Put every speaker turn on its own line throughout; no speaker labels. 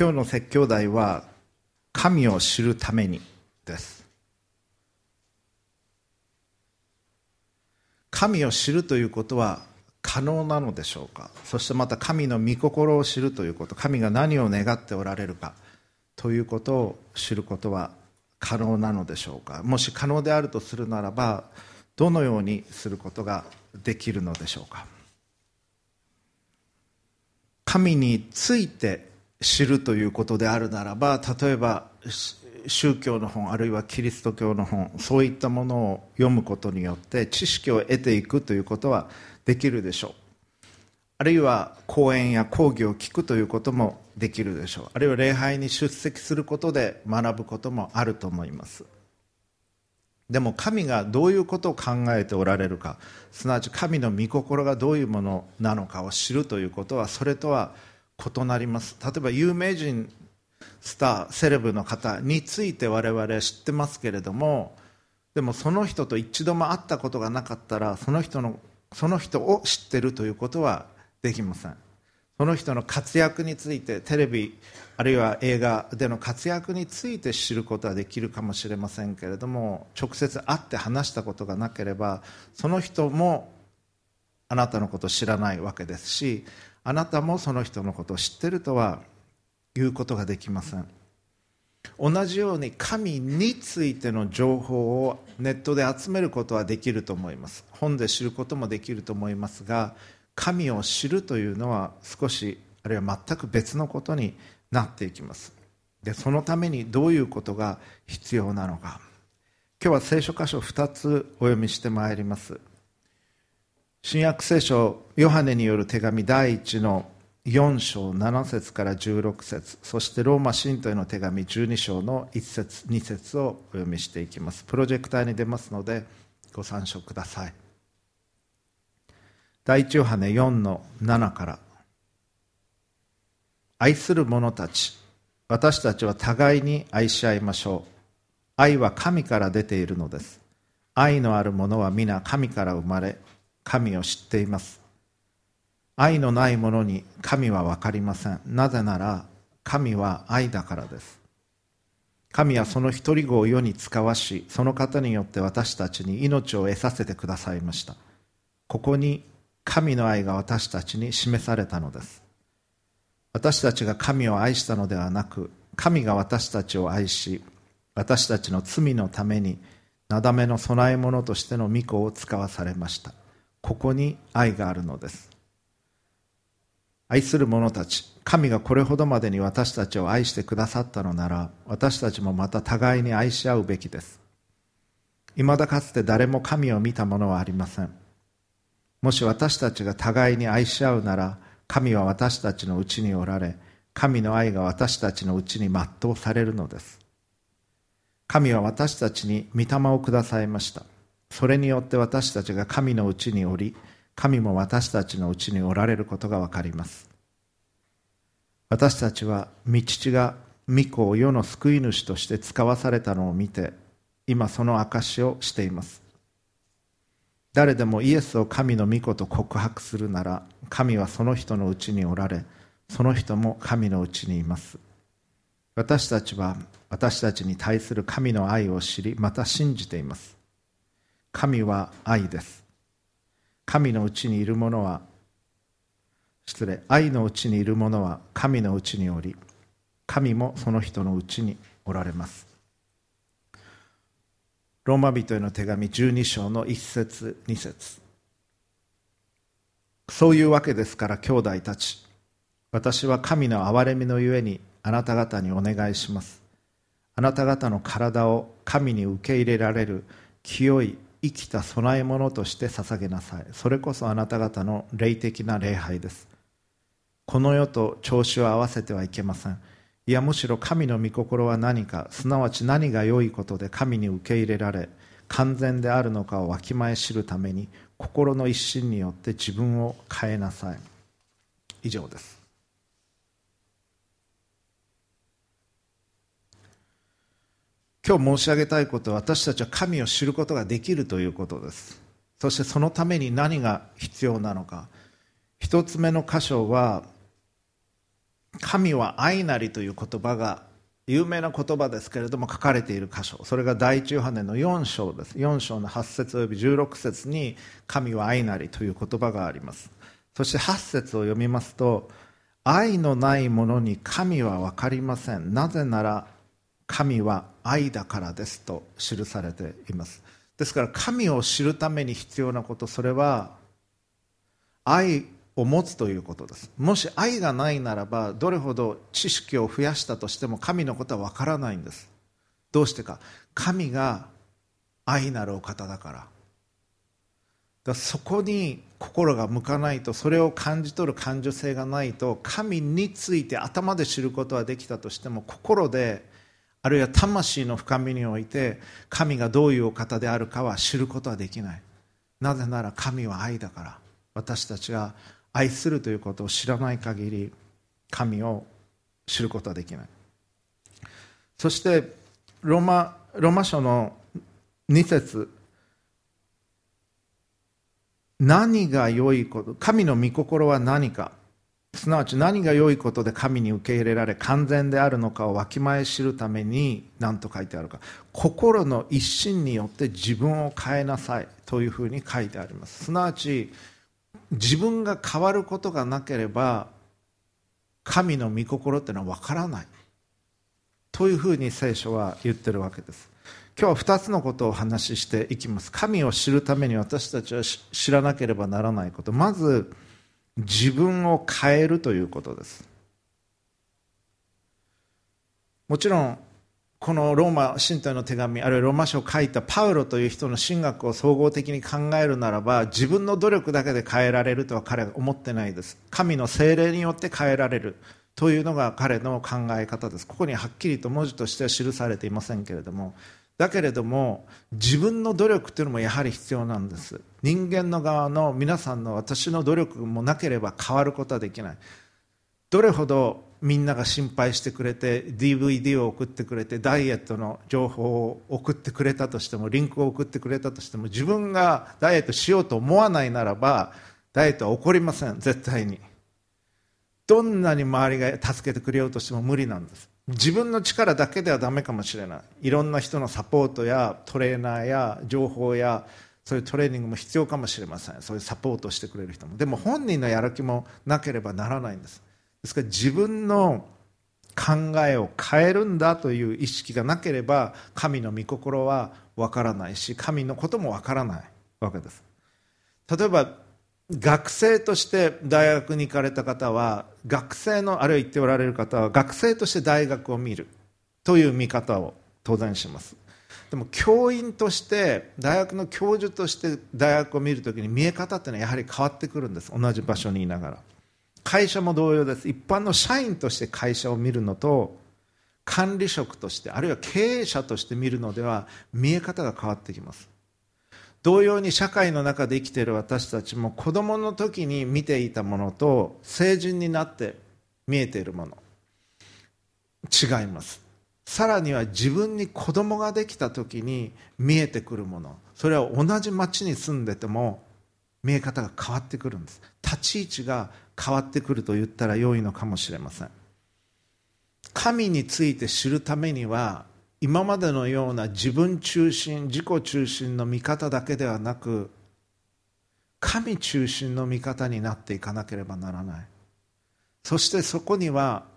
今日の説教題は神を知るためにです。神を知るということは可能なのでしょうか？そしてまた神の御心を知るということ。神が何を願っておられるか。ということを知ることは可能なのでしょうか？もし可能であるとするならばどのようにすることができるのでしょうか？神について知るということであるならば例えば宗教の本あるいはキリスト教の本そういったものを読むことによって知識を得ていくということはできるでしょう。あるいは講演や講義を聞くということもできるでしょう。あるいは礼拝に出席することで学ぶこともあると思います。でも神がどういうことを考えておられるかすなわち神の御心がどういうものなのかを知るということはそれとは異なります。例えば有名人スターセレブの方について我々知ってますけれどもでもその人と一度も会ったことがなかったらその人のその人を知ってるということはできません。その人の活躍についてテレビあるいは映画での活躍について知ることはできるかもしれませんけれども直接会って話したことがなければその人もあなたのことを知らないわけですしあなたもその人のことを知ってるとは言うことができません。同じように神についての情報をネットで集めることはできると思います。本で知ることもできると思いますが神を知るというのは少しあるいは全く別のことになっていきます。でそのためにどういうことが必要なのか。今日は聖書箇所2つお読みしてまいります。新約聖書ヨハネによる手紙第1の4章7節から16節そしてローマ信徒への手紙12章の1節2節をお読みしていきます。プロジェクターに出ますのでご参照ください。第一ヨハネ4の7から。愛する者たち私たちは互いに愛し合いましょう。愛は神から出ているのです。愛のある者は皆神から生まれ神を知っています。愛のない者に神は分かりません。なぜなら神は愛だからです。神はその一人子を世に使わしその方によって私たちに命を得させてくださいました。ここに神の愛が私たちに示されたのです。私たちが神を愛したのではなく神が私たちを愛し私たちの罪のためになだめの供え物としての御子を使わされました。ここに愛があるのです。愛する者たち神がこれほどまでに私たちを愛してくださったのなら私たちもまた互いに愛し合うべきです。未だかつて誰も神を見た者はありません。もし私たちが互いに愛し合うなら神は私たちのうちにおられ神の愛が私たちのうちに全うされるのです。神は私たちに御霊をくださいました。それによって私たちが神のうちにおり神も私たちのうちにおられることがわかります。私たちは御父が御子を世の救い主として使わされたのを見て今その証をしています。誰でもイエスを神の御子と告白するなら神はその人のうちにおられその人も神のうちにいます。私たちは私たちに対する神の愛を知りまた信じています。神は愛です。神のうちにいる者は失礼愛のうちにいる者は神のうちにおり神もその人のうちにおられます。ローマ人への手紙12章の1節2節。そういうわけですから兄弟たち私は神の憐れみのゆえにあなた方にお願いします。あなた方の体を神に受け入れられる清い生きた供え物として捧げなさい。それこそあなた方の霊的な礼拝です。この世と調子を合わせてはいけません。いやむしろ神の御心は何かすなわち何が良いことで神に受け入れられ完全であるのかをわきまえ知るために心の一心によって自分を変えなさい。以上です。今日申し上げたいことは私たちは神を知ることができるということです。そしてそのために何が必要なのか。一つ目の箇所は神は愛なりという言葉が有名な言葉ですけれども書かれている箇所。それが第一ヨハネの4章です。4章の8節および16節に神は愛なりという言葉があります。そして8節を読みますと愛のないものに神は分かりません。なぜなら神は愛だからですと記されています。ですから神を知るために必要なことそれは愛を持つということです。もし愛がないならばどれほど知識を増やしたとしても神のことは分からないんです。どうしてか。神が愛なるお方だから。だそこに心が向かないとそれを感じ取る感受性がないと神について頭で知ることはできたとしても心であるいは魂の深みにおいて神がどういうお方であるかは知ることはできない。なぜなら神は愛だから。私たちが愛するということを知らない限り神を知ることはできない。そしてローマローマ書の2節。何が良いこと神の御心は何か。すなわち何が良いことで神に受け入れられ完全であるのかをわきまえ知るために何と書いてあるか。心の一心によって自分を変えなさいというふうに書いてあります。すなわち自分が変わることがなければ神の御心っていうのは分からないというふうに聖書は言ってるわけです。今日は2つのことをお話ししていきます。神を知るために私たちは知らなければならないこと。まず自分を変えるということです。もちろんこのローマ神体の手紙あるいはローマ書を書いたパウロという人の神学を総合的に考えるならば自分の努力だけで変えられるとは彼は思ってないです。神の精霊によって変えられるというのが彼の考え方です。ここにはっきりと文字としては記されていませんけれども。だけれども自分の努力というのもやはり必要なんです。人間の側の皆さんの私の努力もなければ変わることはできない。どれほどみんなが心配してくれて DVD を送ってくれてダイエットの情報を送ってくれたとしてもリンクを送ってくれたとしても自分がダイエットしようと思わないならばダイエットは起こりません。絶対に。どんなに周りが助けてくれようとしても無理なんです。自分の力だけではダメかもしれない。いろんな人のサポートやトレーナーや情報やそういうトレーニングも必要かもしれません。そういうサポートしてくれる人も。でも本人のやる気もなければならないんです。ですから自分の考えを変えるんだという意識がなければ神の御心はわからないし神のこともわからないわけです。例えば学生として大学に行かれた方は学生のあるいは言っておられる方は学生として大学を見るという見方を当然します。でも教員として大学の教授として大学を見るときに見え方っていうのはやはり変わってくるんです。同じ場所にいながら。会社も同様です。一般の社員として会社を見るのと管理職としてあるいは経営者として見るのでは見え方が変わってきます。同様に社会の中で生きている私たちも子供の時に見ていたものと成人になって見えているもの違います。さらには自分に子供ができた時に見えてくるものそれは同じ町に住んでても見え方が変わってくるんです。立ち位置が変わってくると言ったら良いのかもしれません。神について知るためには今までのような自分中心自己中心の見方だけではなく神中心の見方になっていかなければならない。そしてそこには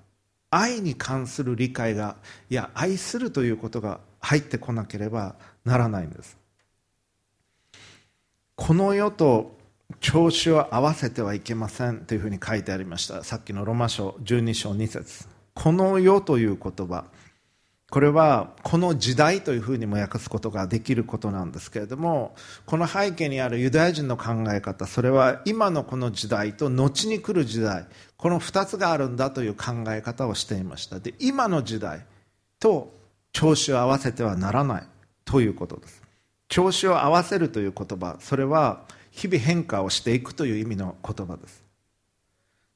愛に関する理解がいや愛するということが入ってこなければならないんです。この世と調子を合わせてはいけませんというふうに書いてありました。さっきのロマ書12章2節。この世という言葉これはこの時代というふうにも訳すことができることなんですけれどもこの背景にあるユダヤ人の考え方それは今のこの時代と後に来る時代この2つがあるんだという考え方をしていました。で今の時代と調子を合わせてはならないということです。調子を合わせるという言葉それは日々変化をしていくという意味の言葉です。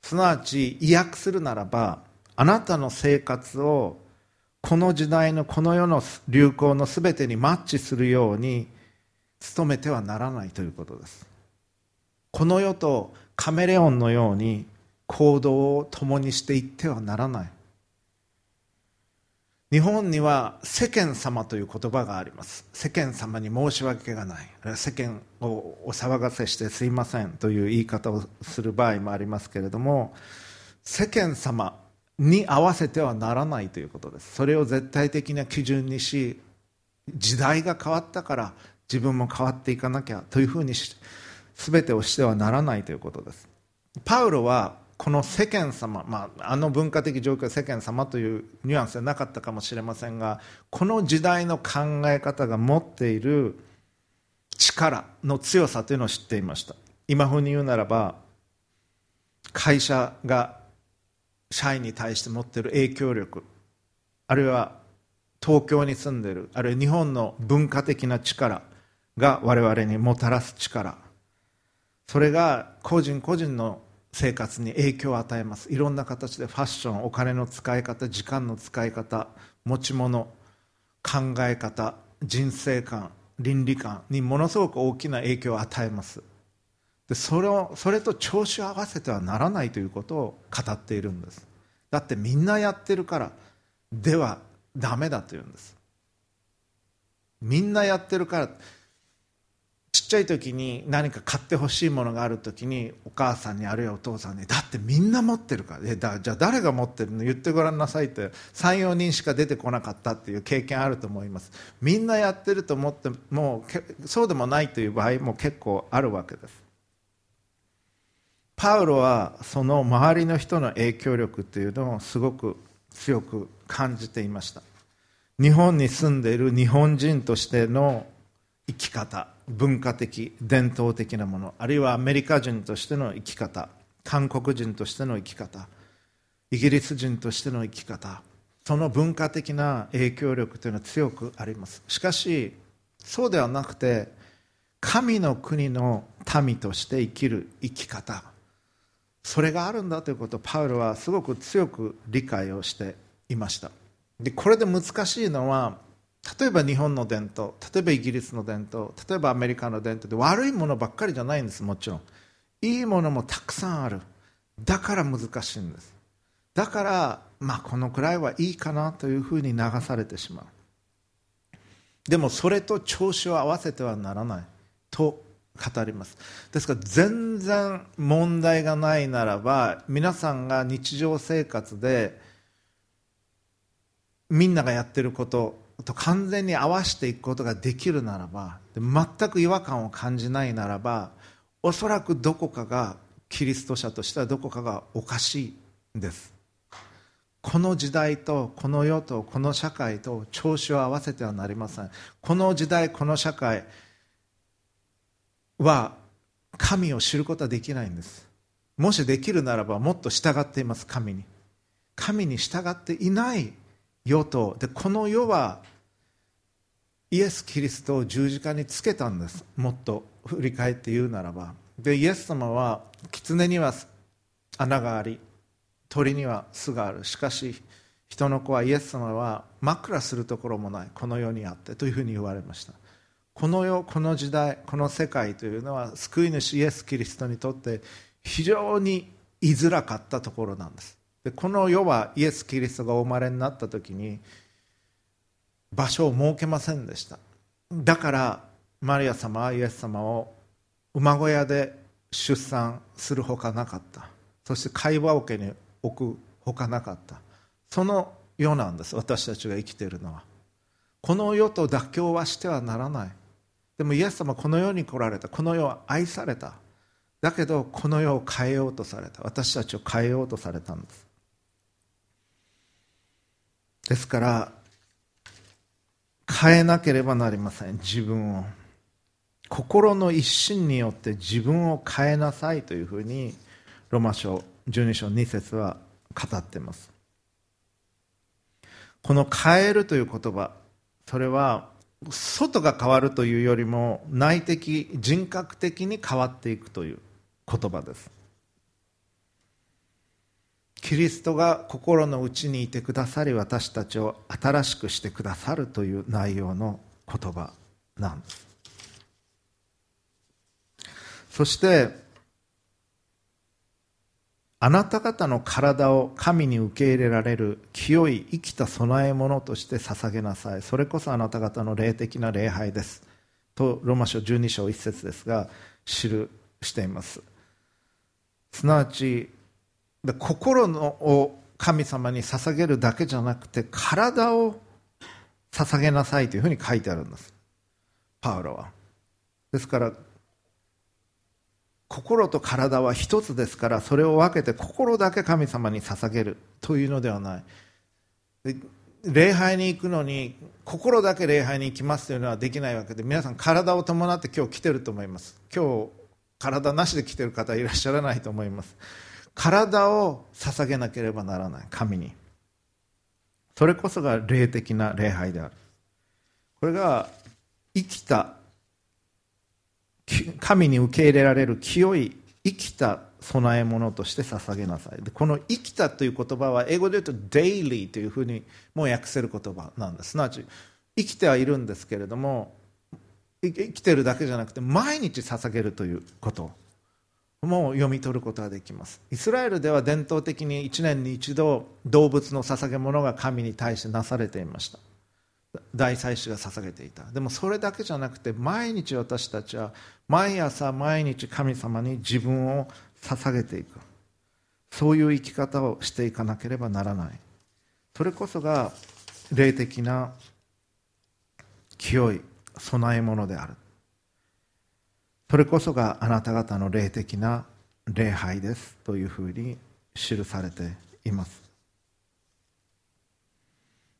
すなわち意訳するならばあなたの生活をこの時代のこの世の流行の全てにマッチするように努めてはならないということです。この世とカメレオンのように行動を共にしていってはならない。日本には世間様という言葉があります。世間様に申し訳がない。世間をお騒がせしてすいませんという言い方をする場合もありますけれども世間様に合わせてはならないということです。それを絶対的な基準にし時代が変わったから自分も変わっていかなきゃというふうにし全てをしてはならないということです。パウロはこの世間様、まあ、あの文化的状況世間様というニュアンスはなかったかもしれませんがこの時代の考え方が持っている力の強さというのを知っていました。今風に言うならば会社が社員に対して持っている影響力あるいは東京に住んでいるあるいは日本の文化的な力が我々にもたらす力。それが個人個人の生活に影響を与えます。いろんな形でファッションお金の使い方時間の使い方持ち物考え方人生観倫理観にものすごく大きな影響を与えます。でそれをそれと調子を合わせてはならないということを語っているんです。だってみんなやってるからではダメだというんです。みんなやってるからちっちゃい時に何か買ってほしいものがある時にお母さんにあるいはお父さんにだってみんな持ってるから。だじゃあ誰が持ってるの？言ってごらんなさいって34人しか出てこなかったっていう経験あると思います。みんなやってると思ってもうそうでもないという場合も結構あるわけです。パウロはその周りの人の影響力というのをすごく強く感じていました。日本に住んでいる日本人としての生き方文化的伝統的なものあるいはアメリカ人としての生き方韓国人としての生き方イギリス人としての生き方その文化的な影響力というのは強くあります。しかしそうではなくて神の国の民として生きる生き方それがあるんだということをパウロはすごく強く理解をしていました。でこれで難しいのは例えば日本の伝統例えばイギリスの伝統例えばアメリカの伝統で悪いものばっかりじゃないんですもちろん。いいものもたくさんある。だから難しいんです。だからまあこのくらいはいいかなというふうに流されてしまう。でもそれと調子を合わせてはならない。と語ります。ですから全然問題がないならば皆さんが日常生活でみんながやってることと完全に合わせていくことができるならば全く違和感を感じないならばおそらくどこかがキリスト者としてはどこかがおかしいんです。この時代とこの世とこの社会と調子を合わせてはなりません。この時代この社会は神を知ることはできないんです。もしできるならばもっと従っています神に。神に従っていない世と。でこの世はイエス・キリストを十字架につけたんです。もっと振り返って言うならば。でイエス様は狐には穴があり鳥には巣がある。しかし人の子はイエス様は枕するところもない。この世にあって。というふうに言われました。この世この時代この世界というのは救い主イエス・キリストにとって非常に居づらかったところなんです。でこの世はイエス・キリストがお生まれになった時に場所を設けませんでした。だからマリア様はイエス様を馬小屋で出産するほかなかった。そして会話桶に置くほかなかった。その世なんです私たちが生きているのは。この世と妥協はしてはならない。でもイエス様はこの世に来られた。この世は愛された。だけどこの世を変えようとされた。私たちを変えようとされたんです。ですから変えなければなりません。自分を。心の一心によって自分を変えなさいというふうにロマ書12章2節は語ってます。この変えるという言葉それは外が変わるというよりも内的人格的に変わっていくという言葉です。キリストが心の内にいてくださり私たちを新しくしてくださるという内容の言葉なんです。そしてあなた方の体を神に受け入れられる清い生きた供え物として捧げなさい。それこそあなた方の霊的な礼拝です。とローマ書12章1節ですが記しています。すなわち心のを神様に捧げるだけじゃなくて体を捧げなさいというふうに書いてあるんです。パウロは。ですから心と体は一つですからそれを分けて心だけ神様に捧げるというのではない。礼拝に行くのに心だけ礼拝に行きますというのはできないわけで皆さん体を伴って今日来てると思います。今日体なしで来てる方いらっしゃらないと思います。体を捧げなければならない神に。それこそが霊的な礼拝である。これが生きた神に受け入れられる清い生きた供え物として捧げなさい。この生きたという言葉は英語で言うと daily というふうにも訳せる言葉なんです。すなわち生きてはいるんですけれども生きてるだけじゃなくて毎日捧げるということも読み取ることができます。イスラエルでは伝統的に1年に一度動物の捧げ物が神に対してなされていました。大祭司が捧げていた。でもそれだけじゃなくて毎日私たちは毎朝毎日神様に自分を捧げていく。そういう生き方をしていかなければならない。それこそが霊的な清い供え物である。それこそがあなた方の霊的な礼拝です。というふうに記されています。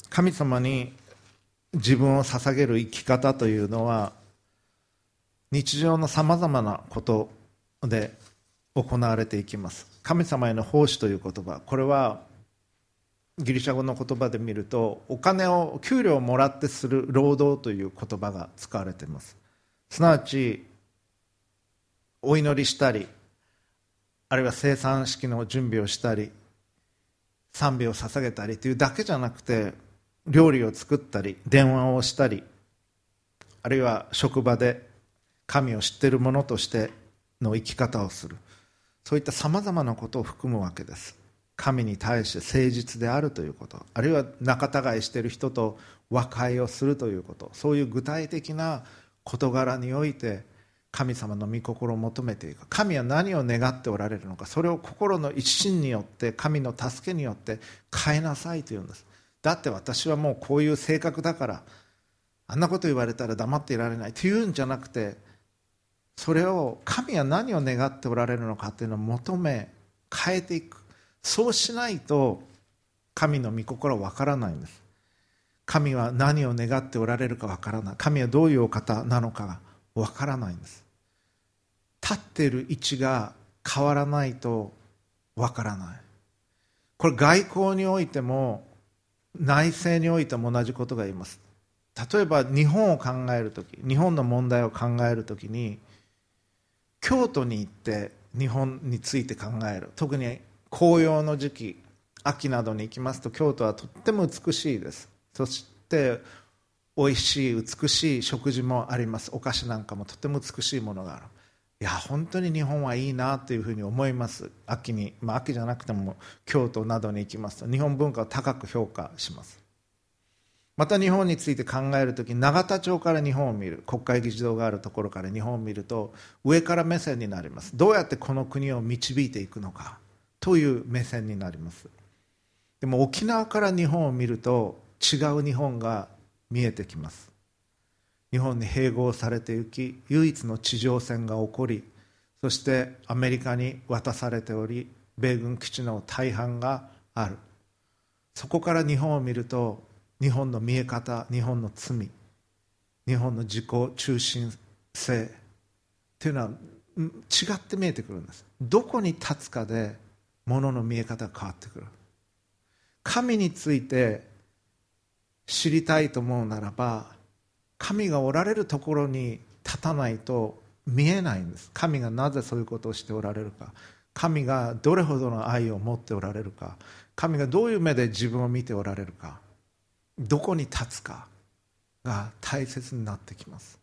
神様に自分を捧げる生き方というのは日常のさまざまなことで行われていきます。神様への奉仕という言葉。これはギリシャ語の言葉で見るとお金を給料をもらってする労働という言葉が使われています。すなわちお祈りしたりあるいは生産式の準備をしたり賛美を捧げたりというだけじゃなくて料理を作ったり電話をしたりあるいは職場で神を知っている者としての生き方をする。そういったさまざまなことを含むわけです。神に対して誠実であるということ。あるいは仲違いしている人と和解をするということ。そういう具体的な事柄において神様の御心を求めていく。神は何を願っておられるのか。それを心の一心によって神の助けによって変えなさいというんです。だって私はもうこういう性格だからあんなこと言われたら黙っていられない。というんじゃなくてそれを神は何を願っておられるのかというのを求め変えていく。そうしないと神の御心は分からないんです。神は何を願っておられるか分からない。神はどういうお方なのか分からないんです。立っている位置が変わらないと分からない。これ外交においても内政においても同じことが言います。例えば日本を考える時日本の問題を考える時に京都に行って日本について考える。特に紅葉の時期秋などに行きますと京都はとっても美しいです。そして美味しい美しい食事もあります。お菓子なんかもとても美しいものがある。いや本当に日本はいいなというふうに思います。秋に、まあ、秋じゃなくても京都などに行きますと日本文化を高く評価します。また日本について考える時永田町から日本を見る国会議事堂があるところから日本を見ると上から目線になります。どうやってこの国を導いていくのかという目線になります。でも沖縄から日本を見ると違う日本が見えてきます。日本に併合されていき唯一の地上戦が起こりそしてアメリカに渡されており米軍基地の大半がある。そこから日本を見ると日本の見え方日本の罪日本の自己中心性というのは違って見えてくるんです。どこに立つかでものの見え方が変わってくる。神について知りたいと思うならば神がおられるところに立たないと見えないんです。神がなぜそういうことをしておられるか。神がどれほどの愛を持っておられるか。神がどういう目で自分を見ておられるか。どこに立つか。が大切になってきます。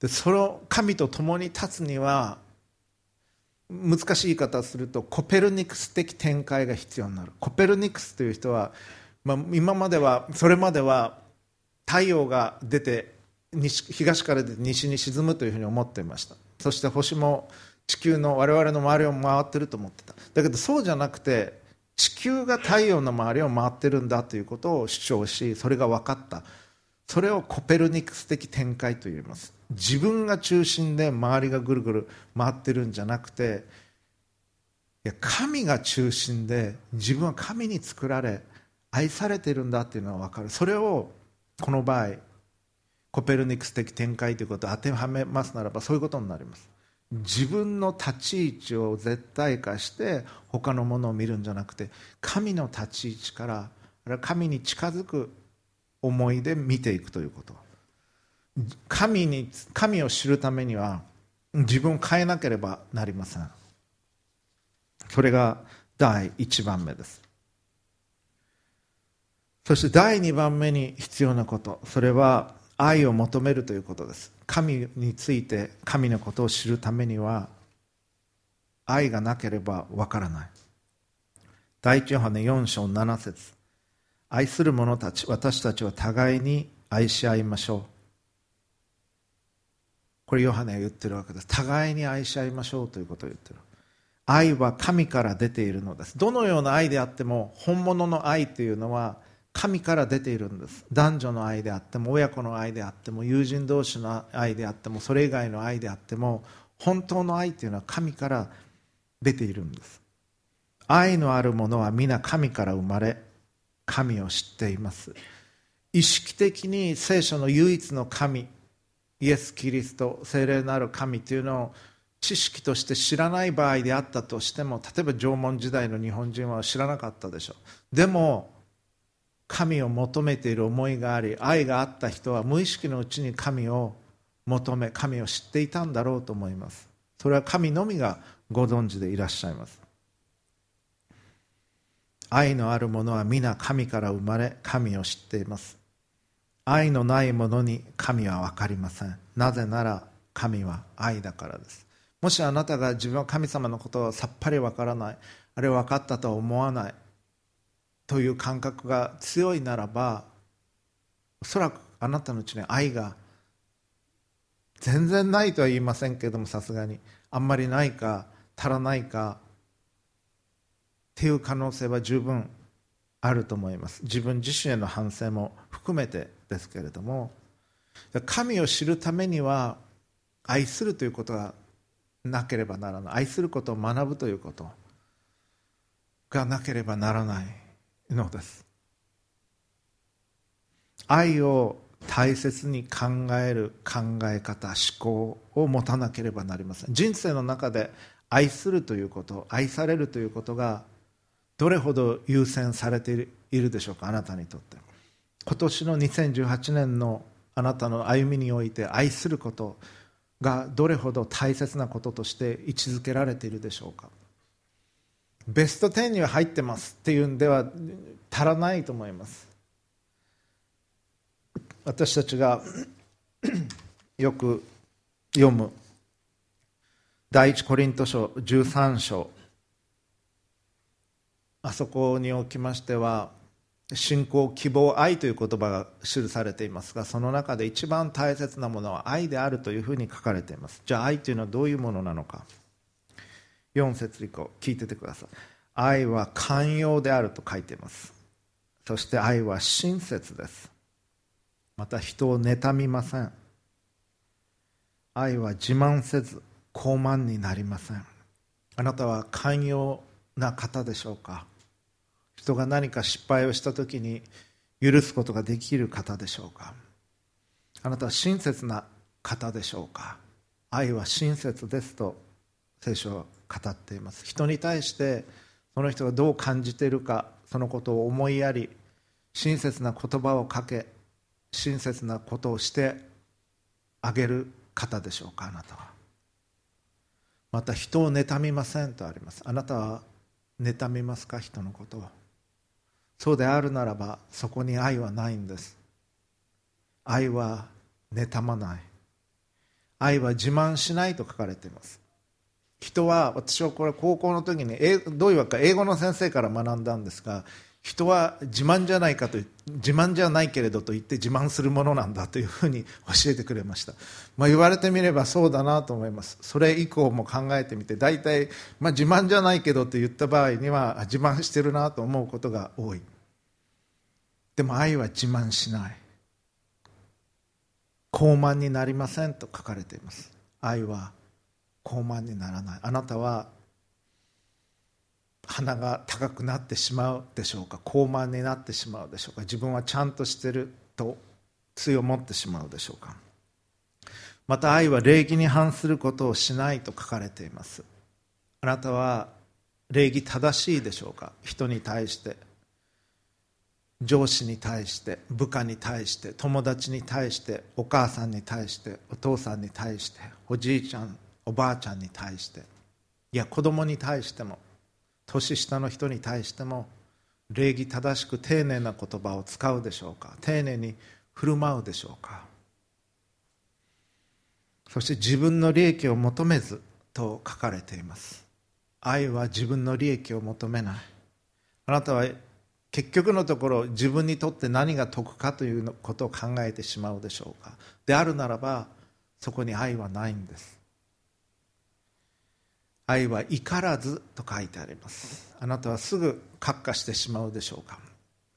でその神と共に立つには難しい言い方をするとコペルニクス的展開が必要になる。コペルニクスという人は、まあ、今まではそれまでは太陽が出て西東から出て西に沈むというふうに思っていました。そして星も地球の我々の周りを回ってると思ってた。だけどそうじゃなくて地球が太陽の周りを回ってるんだということを主張しそれが分かった。それをコペルニクス的展開と言います。自分が中心で周りがぐるぐる回ってるんじゃなくていや神が中心で自分は神に作られ愛されてるんだっていうのは分かる。それをこの場合コペルニクス的展開ということを当てはめますならばそういうことになります。自分の立ち位置を絶対化して他のものを見るんじゃなくて神の立ち位置から神に近づく思いで見ていくということ。神に神を知るためには自分を変えなければなりません。それが第1番目です。そして第2番目に必要なことそれは愛を求めるということです。神について神のことを知るためには愛がなければわからない。第一ヨハネ4章7節。愛する者たち私たちは互いに愛し合いましょう。これヨハネが言ってるわけです。互いに愛し合いましょうということを言ってる。愛は神から出ているのです。どのような愛であっても本物の愛というのは神から出ているんです。男女の愛であっても親子の愛であっても友人同士の愛であってもそれ以外の愛であっても本当の愛というのは神から出ているんです。愛のあるものは皆神から生まれ神を知っています。意識的に聖書の唯一の神イエス・キリスト聖霊なる神というのを知識として知らない場合であったとしても例えば縄文時代の日本人は知らなかったでしょう。でも神を求めている思いがあり愛があった人は無意識のうちに神を求め神を知っていたんだろうと思います。それは神のみがご存知でいらっしゃいます。愛のある者は皆神から生まれ神を知っています。愛のない者に神は分かりません。なぜなら神は愛だからです。もしあなたが自分は神様のことをさっぱり分からないあるいは分かったとは思わないという感覚が強いならばおそらくあなたのうちに愛が全然ないとは言いませんけれどもさすがに。あんまりないか足らないかっていう可能性は十分あると思います。自分自身への反省も含めてですけれども。神を知るためには愛するということがなければならない。愛することを学ぶということがなければならない。のです。愛を大切に考える考え方思考を持たなければなりません。人生の中で愛するということ愛されるということがどれほど優先されているでしょうかあなたにとって。今年の2018年のあなたの歩みにおいて愛することがどれほど大切なこととして位置づけられているでしょうか。ベスト10には入ってますっていうんでは足らないと思います。私たちが よく読む第一コリント書13章。あそこにおきましては信仰希望愛という言葉が記されていますがその中で一番大切なものは愛であるというふうに書かれています。じゃあ愛というのはどういうものなのか。4節以降聞いててください。愛は寛容であると書いています。そして愛は親切です。また人を妬みません。愛は自慢せず傲慢になりません。あなたは寛容な方でしょうか？人が何か失敗をした時に許すことができる方でしょうか？あなたは親切な方でしょうか？愛は親切ですと聖書語っています。人に対してその人がどう感じているかそのことを思いやり親切な言葉をかけ親切なことをしてあげる方でしょうかあなたは。また人を妬みませんとあります。あなたは妬みますか人のことを。そうであるならばそこに愛はないんです。愛は妬まない。愛は自慢しないと書かれています。人は私はこれ高校の時にどういうわけか英語の先生から学んだんですが人は自慢じゃないかと自慢じゃないけれどと言って自慢するものなんだというふうに教えてくれました、まあ、言われてみればそうだなと思います。それ以降も考えてみて大体、まあ、自慢じゃないけどと言った場合には自慢してるなと思うことが多い。でも愛は自慢しない。高慢になりませんと書かれています。愛は高慢にならないあなたは鼻が高くなってしまうでしょうか？高慢になってしまうでしょうか？自分はちゃんとしてると強持ってしまうでしょうか？また愛は礼儀に反することをしないと書かれています。あなたは礼儀正しいでしょうか？人に対して。上司に対して。部下に対して。友達に対して。お母さんに対して。お父さんに対して。おじいちゃんおばあちゃんに対して。いや子供に対しても。年下の人に対しても。礼儀正しく丁寧な言葉を使うでしょうか。丁寧に振る舞うでしょうか。そして自分の利益を求めずと書かれています。愛は自分の利益を求めない。あなたは結局のところ自分にとって何が得かということを考えてしまうでしょうか。であるならばそこに愛はないんです。愛は怒らずと書いてあります。あなたはすぐ閣下してしまうでしょうか。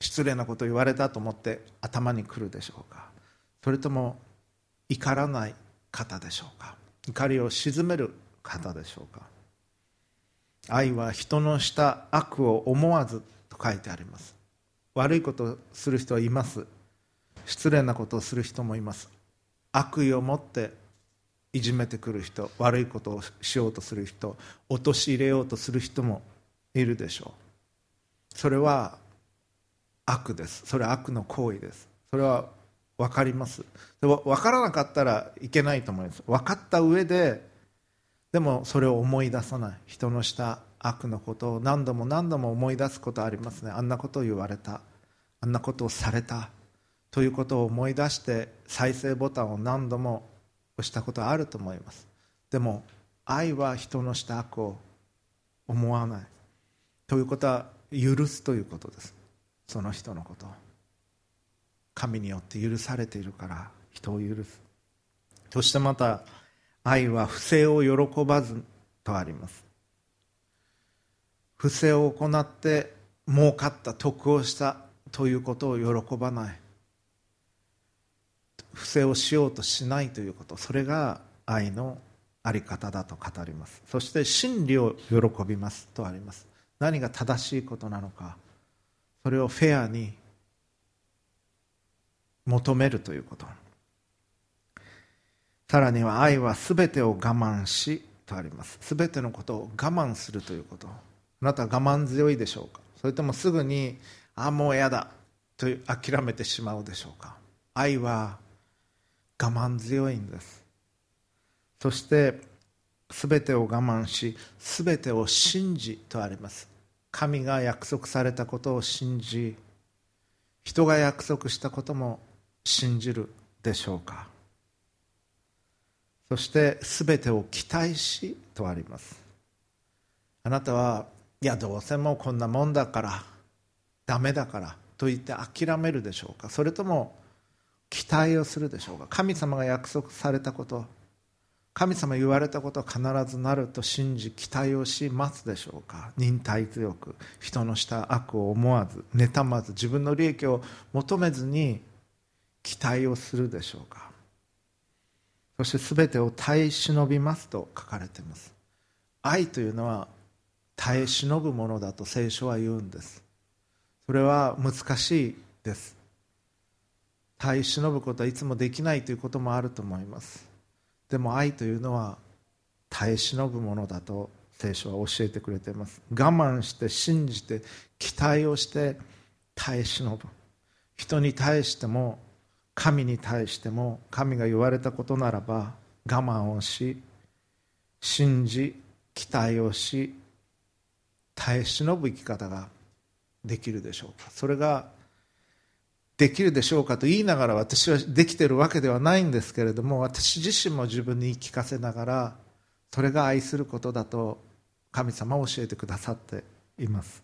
失礼なこと言われたと思って頭に来るでしょうか。それとも怒らない方でしょうか。怒りを鎮める方でしょうか。愛は人のした悪を思わずと書いてあります。悪いことをする人はいます。失礼なことをする人もいます。悪意を持っていじめてくる人悪いことをしようとする人陥れようとする人もいるでしょう。それは悪です。それは悪の行為です。それは分かります。でも分からなかったらいけないと思います。分かった上ででもそれを思い出さない。人のした悪のことを何度も何度も思い出すことありますね。あんなことを言われた。あんなことをされた。ということを思い出して再生ボタンを何度もしたことはあると思います。でも愛は人のした悪を思わない。ということは許すということです。その人のことを。神によって許されているから人を許す。そしてまた愛は不正を喜ばずとあります。不正を行って儲かった得をしたということを喜ばない。不正をしようとしないということ。それが愛のあり方だと語ります。そして真理を喜びますとあります。何が正しいことなのか。それをフェアに求めるということ。さらには愛は全てを我慢しとあります。全てのことを我慢するということ。あなたは我慢強いでしょうか。それともすぐにああもう嫌だと諦めてしまうでしょうか。愛は我慢強いんです。そして全てを我慢し全てを信じとあります。神が約束されたことを信じ人が約束したことも信じるでしょうか。そして全てを期待しとあります。あなたはいやどうせもうこんなもんだからダメだからと言って諦めるでしょうか。それとも期待をするでしょうか？神様が約束されたこと神様言われたことは必ずなると信じ期待をしますでしょうか？忍耐強く人のした悪を思わず妬まず自分の利益を求めずに期待をするでしょうか？そして全てを耐え忍びますと書かれています。愛というのは耐え忍ぶものだと聖書は言うんです。それは難しいです。耐え忍ぶことはいつもできないということもあると思います。でも愛というのは耐え忍ぶものだと聖書は教えてくれています。我慢して信じて期待をして耐え忍ぶ。人に対しても神に対しても神が言われたことならば我慢をし信じ期待をし耐え忍ぶ生き方ができるでしょうか。それができるでしょうかと言いながら私はできているわけではないんですけれども私自身も自分に言い聞かせながらそれが愛することだと神様は教えてくださっています。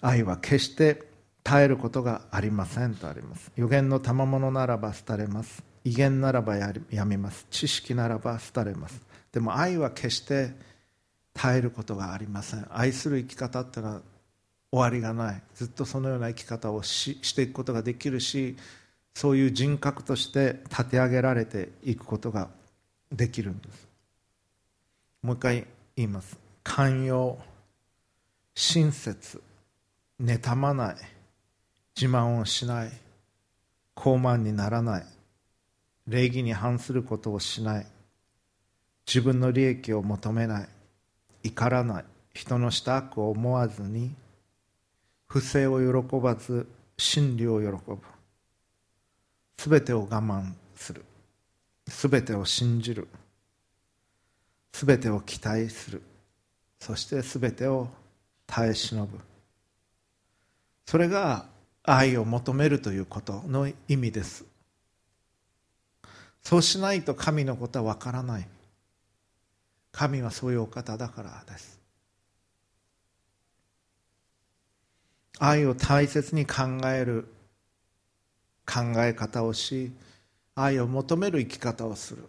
愛は決して耐えることがありませんとあります。予言の賜物ならば廃れます。威厳ならばやめます。知識ならば廃れます。でも愛は決して耐えることがありません。愛する生き方っていうのは終わりがない。ずっとそのような生き方をししていくことができるしそういう人格として立て上げられていくことができるんです。もう一回言います。寛容親切妬まない。自慢をしない。高慢にならない。礼儀に反することをしない。自分の利益を求めない。怒らない。人のした悪を思わずに不正を喜ばず真理を喜ぶ。すべてを我慢する。すべてを信じる。すべてを期待する。そしてすべてを耐え忍ぶ。それが愛を求めるということの意味です。そうしないと神のことはわからない。神はそういうお方だからです。愛を大切に考える考え方をし愛を求める生き方をする。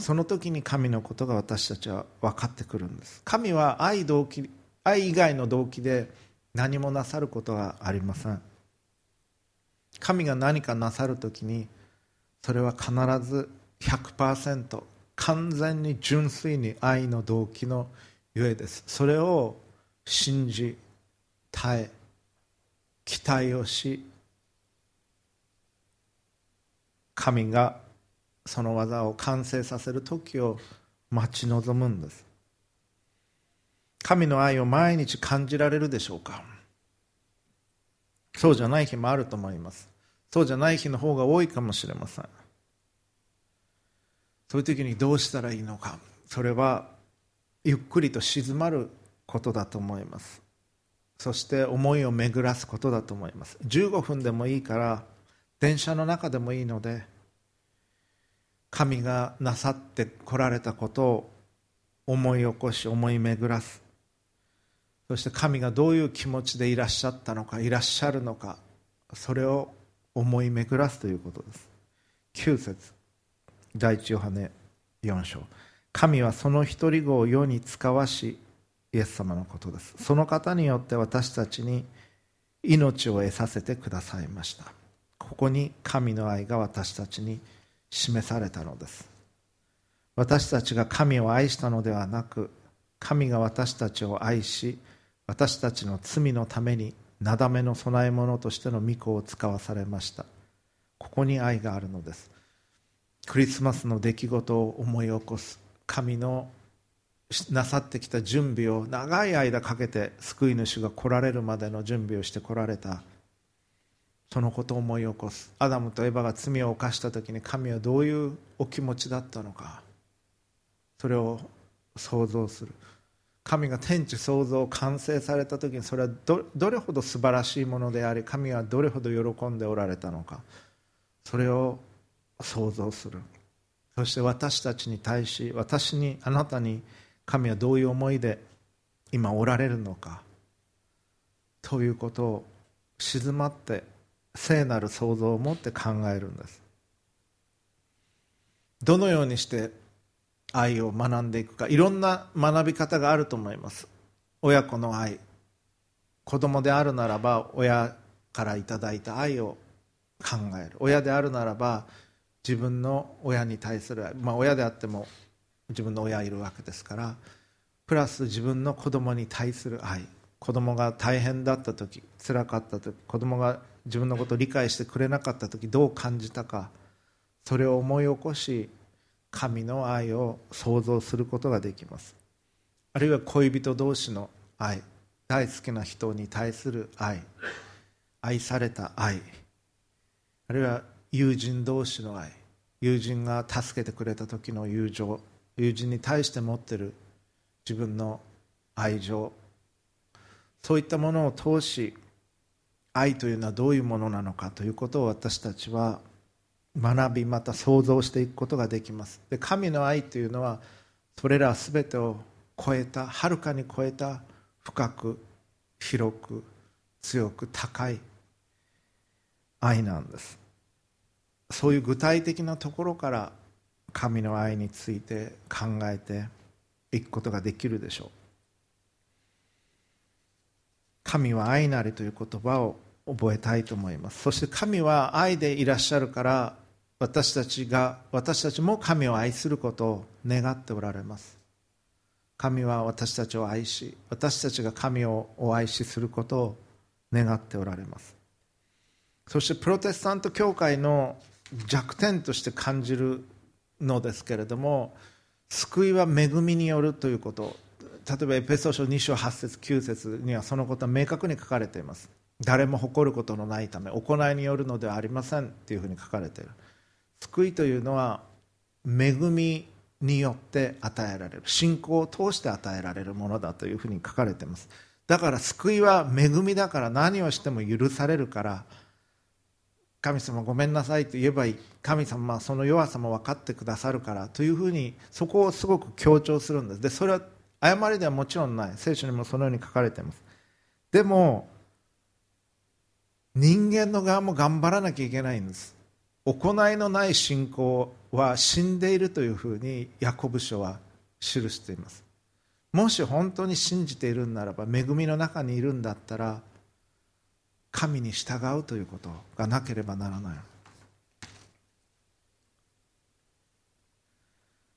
その時に神のことが私たちは分かってくるんです。神は愛動機愛以外の動機で何もなさることはありません。神が何かなさる時にそれは必ず100%完全に純粋に愛の動機のゆえです。それを信じ耐え期待をし神がその技を完成させる時を待ち望むんです。神の愛を毎日感じられるでしょうか？そうじゃない日もあると思います。そうじゃない日の方が多いかもしれません。そういう時にどうしたらいいのか。それはゆっくりと静まることだと思います。そして思いを巡らすことだと思います。15分でもいいから電車の中でもいいので神がなさってこられたことを思い起こし思い巡らす。そして神がどういう気持ちでいらっしゃったのかいらっしゃるのかそれを思い巡らすということです。9節。第一ヨハネ4章。神はその一人子を世に使わしイエス様のことです。その方によって私たちに命を得させてくださいました。ここに神の愛が私たちに示されたのです。私たちが神を愛したのではなく神が私たちを愛し私たちの罪のためになだめの供え物としての御子を使わされました。ここに愛があるのです。クリスマスの出来事を思い起こす神のなさってきた準備を長い間かけて救い主が来られるまでの準備をしてこられた。そのことを思い起こす。アダムとエバが罪を犯した時に神はどういうお気持ちだったのか。それを想像する。神が天地創造を完成された時にそれはどれほど素晴らしいものであり神はどれほど喜んでおられたのか。それを想像する。そして私たちに対し私にあなたに神はどういう思いで今おられるのかということを静まって聖なる想像を持って考えるんです。どのようにして愛を学んでいくかいろんな学び方があると思います。親子の愛子供であるならば親からいただいた愛を考える。親であるならば自分の親に対する愛、まあ、親であっても自分の親いるわけですからプラス自分の子供に対する愛。子供が大変だった時つらかった時子供が自分のことを理解してくれなかった時どう感じたか。それを思い起こし神の愛を想像することができます。あるいは恋人同士の愛。大好きな人に対する愛。愛された愛。あるいは友人同士の愛。友人が助けてくれた時の友情。友人に対して持ってる自分の愛情。そういったものを通し愛というのはどういうものなのかということを私たちは学びまた想像していくことができます。で神の愛というのはそれら全てを超えたはるかに超えた深く広く強く高い愛なんです。そういう具体的なところから神の愛について考えていくことができるでしょう。神は愛なりという言葉を覚えたいと思います。そして神は愛でいらっしゃるから私たちが私たちも神を愛することを願っておられます。神は私たちを愛し私たちが神をお愛しすることを願っておられます。そしてプロテスタント教会の弱点として感じるのですけれども救いは恵みによるということ。例えばエペソ書2章8節9節にはそのことは明確に書かれています。誰も誇ることのないため行いによるのではありませんというふうに書かれている。救いというのは恵みによって与えられる。信仰を通して与えられるものだというふうに書かれています。だから救いは恵みだから何をしても許されるから神様ごめんなさいと言えばいい。神様はその弱さも分かってくださるから。というふうにそこをすごく強調するんです。でそれは誤りではもちろんない。聖書にもそのように書かれています。でも人間の側も頑張らなきゃいけないんです。行いのない信仰は死んでいるというふうにヤコブ書は記しています。もし本当に信じているんならば恵みの中にいるんだったら神に従うということがなければならない。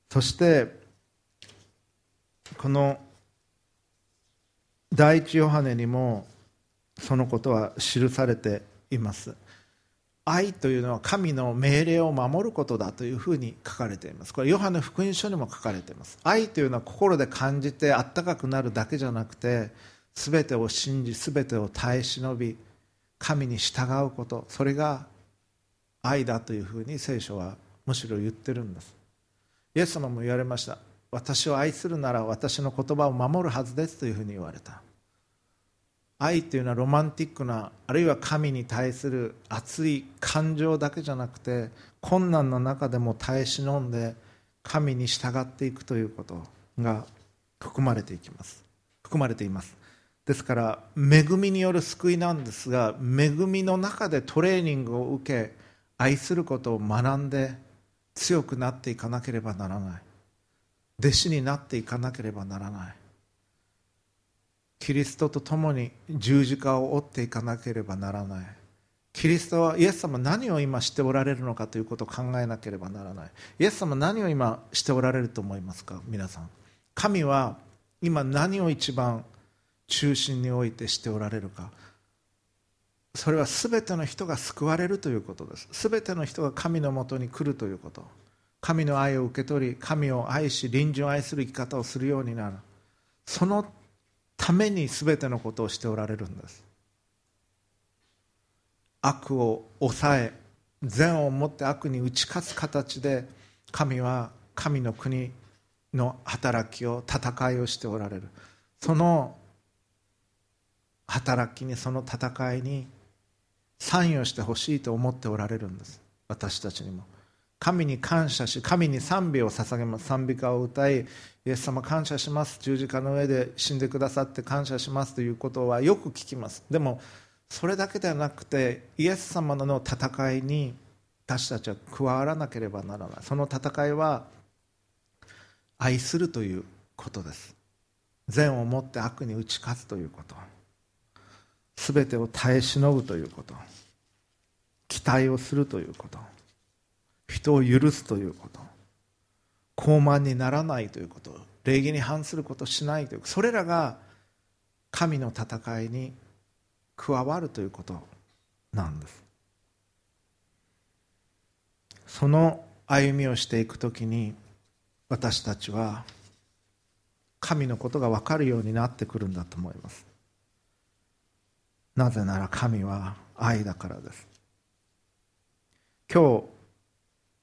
そしてこの第一ヨハネにもそのことは記されています。愛というのは神の命令を守ることだというふうに書かれています。これヨハネ福音書にも書かれています。愛というのは心で感じてあったかくなるだけじゃなくて全てを信じ全てを耐え忍び神に従うことそれが愛だというふうに聖書はむしろ言ってるんです。イエス様も言われました。私を愛するなら私の言葉を守るはずですというふうに言われた。愛というのはロマンティックなあるいは神に対する熱い感情だけじゃなくて困難の中でも耐え忍んで神に従っていくということが含まれていきます。含まれています。ですから恵みによる救いなんですが恵みの中でトレーニングを受け愛することを学んで強くなっていかなければならない。弟子になっていかなければならない。キリストと共に十字架を追っていかなければならない。キリストはイエス様何を今しておられるのかということを考えなければならない。イエス様何を今しておられると思いますか？皆さん。神は今何を一番中心に置いてしておられるか。それは全ての人が救われるということです。全ての人が神のもとに来るということ。神の愛を受け取り神を愛し隣人を愛する生き方をするようになる。そのために全てのことをしておられるんです。悪を抑え善をもって悪に打ち勝つ形で神は神の国の働きを戦いをしておられる。その働きにその戦いに参与してほしいと思っておられるんです。私たちにも。神に感謝し神に賛美を捧げます。賛美歌を歌いイエス様感謝します。十字架の上で死んでくださって感謝します。ということはよく聞きます。でもそれだけではなくてイエス様の戦いに私たちは加わらなければならない。その戦いは愛するということです。善をもって悪に打ち勝つということ。全てを耐え忍ぶということ。期待をするということ。人を許すということ。傲慢にならないということ。礼儀に反することしないというそれらが神の戦いに加わるということなんです。その歩みをしていくときに私たちは神のことが分かるようになってくるんだと思います。なぜなら神は愛だからです。今日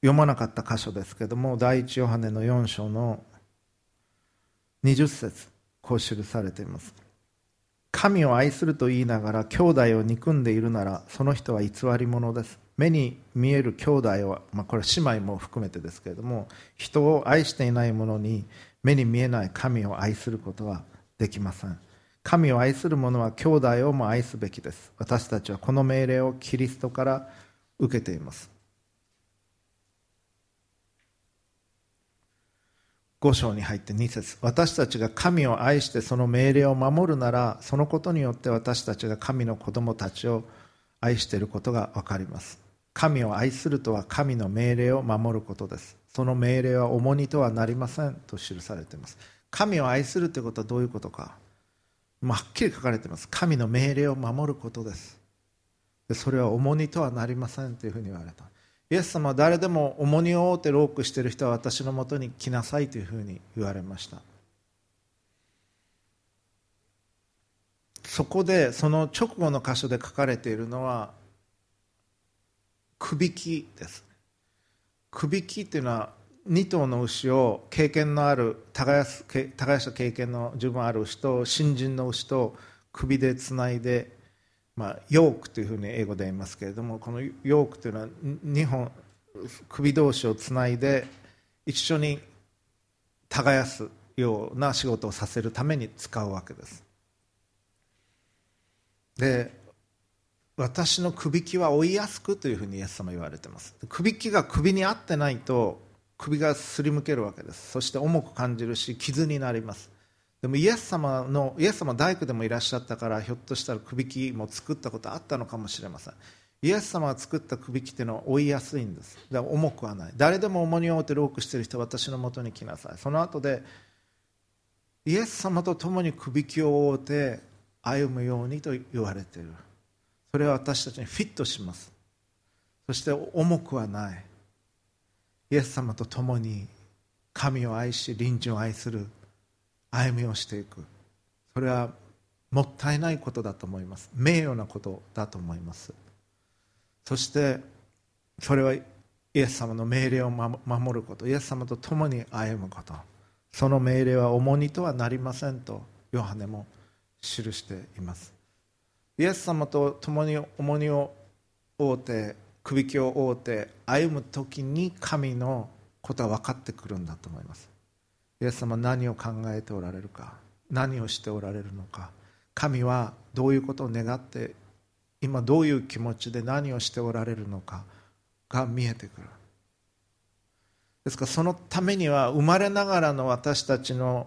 読まなかった箇所ですけども第一ヨハネの4章の20節こう記されています。神を愛すると言いながら兄弟を憎んでいるならその人は偽り者です。目に見える兄弟は、まあ、これ姉妹も含めてですけれども人を愛していない者に目に見えない神を愛することはできません。神を愛する者は兄弟をも愛すべきです。私たちはこの命令をキリストから受けています。5章に入って2節。私たちが神を愛してその命令を守るならそのことによって私たちが神の子供たちを愛していることが分かります。神を愛するとは神の命令を守ることです。その命令は重荷とはなりませんと記されています。神を愛するということはどういうことか。はっきり書かれています。神の命令を守ることです。でそれは重荷とはなりませんというふうに言われた。イエス様は誰でも重荷を負ってロークしている人は私のもとに来なさいというふうに言われました。そこでその直後の箇所で書かれているのはくびきです。くびきっていうのは2頭の牛を経験のある耕した経験の十分ある牛と新人の牛と首でつないで、まあ、ヨークというふうに英語で言いますけれどもこのヨークというのは2本首同士をつないで一緒に耕すような仕事をさせるために使うわけです。で私のくびきは追いやすくというふうにイエス様言われてます。くびきが首に合ってないと首がすりむけるわけです。そして重く感じるし傷になります。でもイエス様のイエス様大工でもいらっしゃったからひょっとしたらくびきも作ったことあったのかもしれません。イエス様が作ったくびきっていうのは追いやすいんです。だから重くはない。誰でも重荷を負ってロークしている人は私のもとに来なさい。その後でイエス様と共にくびきを負って歩むようにと言われている。それは私たちにフィットします。そして重くはない。イエス様と共に神を愛し隣人を愛する歩みをしていく。それはもったいないことだと思います。名誉なことだと思います。そしてそれはイエス様の命令を守ること。イエス様と共に歩むこと。その命令は重荷とはなりませんとヨハネも記しています。イエス様と共に重荷を負うてくびきを負うて歩む時に神のことは分かってくるんだと思います。イエス様何を考えておられるか何をしておられるのか神はどういうことを願って今どういう気持ちで何をしておられるのかが見えてくる。ですからそのためには生まれながらの私たちの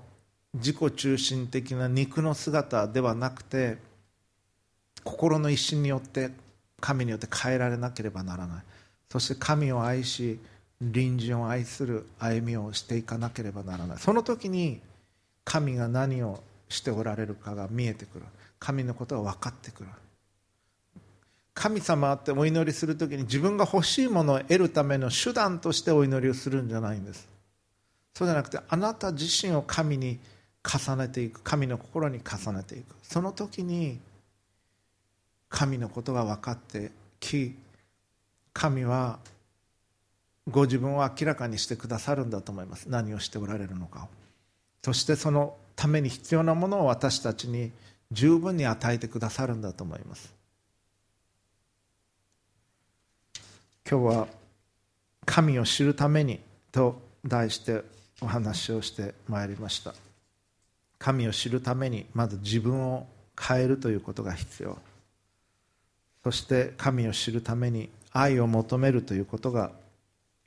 自己中心的な肉の姿ではなくて心の一心によって神によって変えられなければならない。そして神を愛し隣人を愛する歩みをしていかなければならない。その時に神が何をしておられるかが見えてくる。神のことが分かってくる。神様ってお祈りする時に自分が欲しいものを得るための手段としてお祈りをするんじゃないんです。そうじゃなくてあなた自身を神に重ねていく。神の心に重ねていく。その時に神のことが分かってき神はご自分を明らかにしてくださるんだと思います。何をしておられるのかを。そしてそのために必要なものを私たちに十分に与えてくださるんだと思います。今日は「神を知るために」と題してお話をしてまいりました。神を知るためにまず自分を変えるということが必要。そして神を知るために愛を求めるということが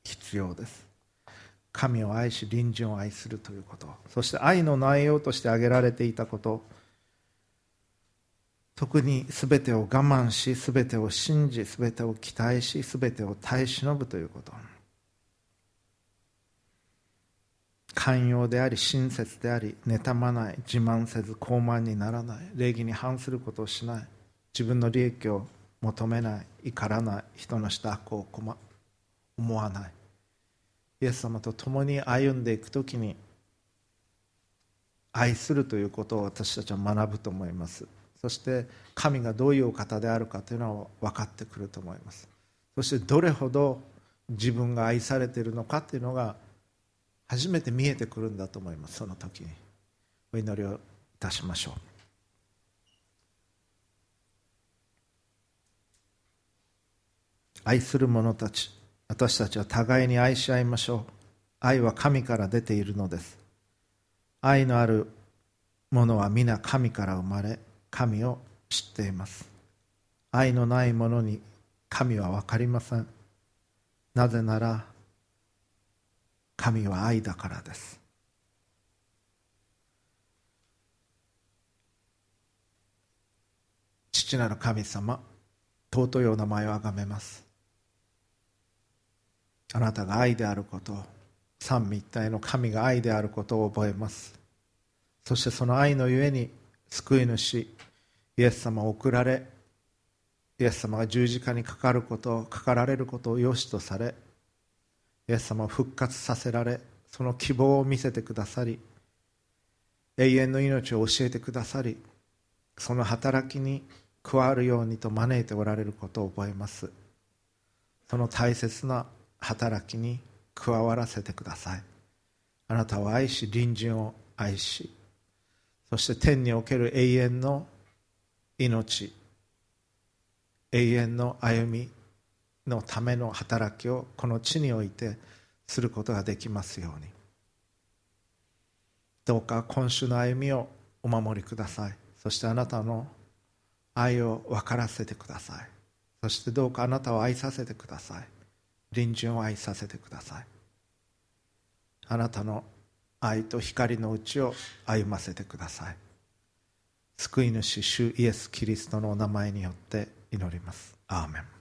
必要です。神を愛し隣人を愛するということ。そして愛の内容として挙げられていたこと。特に全てを我慢し全てを信じ全てを期待し全てを耐え忍ぶということ。寛容であり親切であり妬まない自慢せず傲慢にならない礼儀に反することをしない。自分の利益を求めない怒らない人のした悪を思わない。イエス様と共に歩んでいく時に愛するということを私たちは学ぶと思います。そして神がどういうお方であるかというのは分かってくると思います。そしてどれほど自分が愛されているのかというのが初めて見えてくるんだと思います。その時に。お祈りをいたしましょう。愛する者たち私たちは互いに愛し合いましょう。愛は神から出ているのです。愛のある者は皆神から生まれ神を知っています。愛のない者に神は分かりません。なぜなら神は愛だからです。父なる神様尊いお名前をあがめます。あなたが愛であること三位一体の神が愛であることを覚えます。そしてその愛のゆえに救い主イエス様を送られイエス様が十字架にかかることかかられることを良しとされイエス様を復活させられその希望を見せてくださり永遠の命を教えてくださりその働きに加わるようにと招いておられることを覚えます。その大切な働きに加わらせてください。あなたを愛し隣人を愛しそして天における永遠の命永遠の歩みのための働きをこの地においてすることができますように。どうか今週の歩みをお守りください。そしてあなたの愛を分からせてください。そしてどうかあなたを愛させてください。隣人を愛させてください。あなたの愛と光のうちを歩ませてください。救い主主イエス・キリストのお名前によって祈ります。アーメン。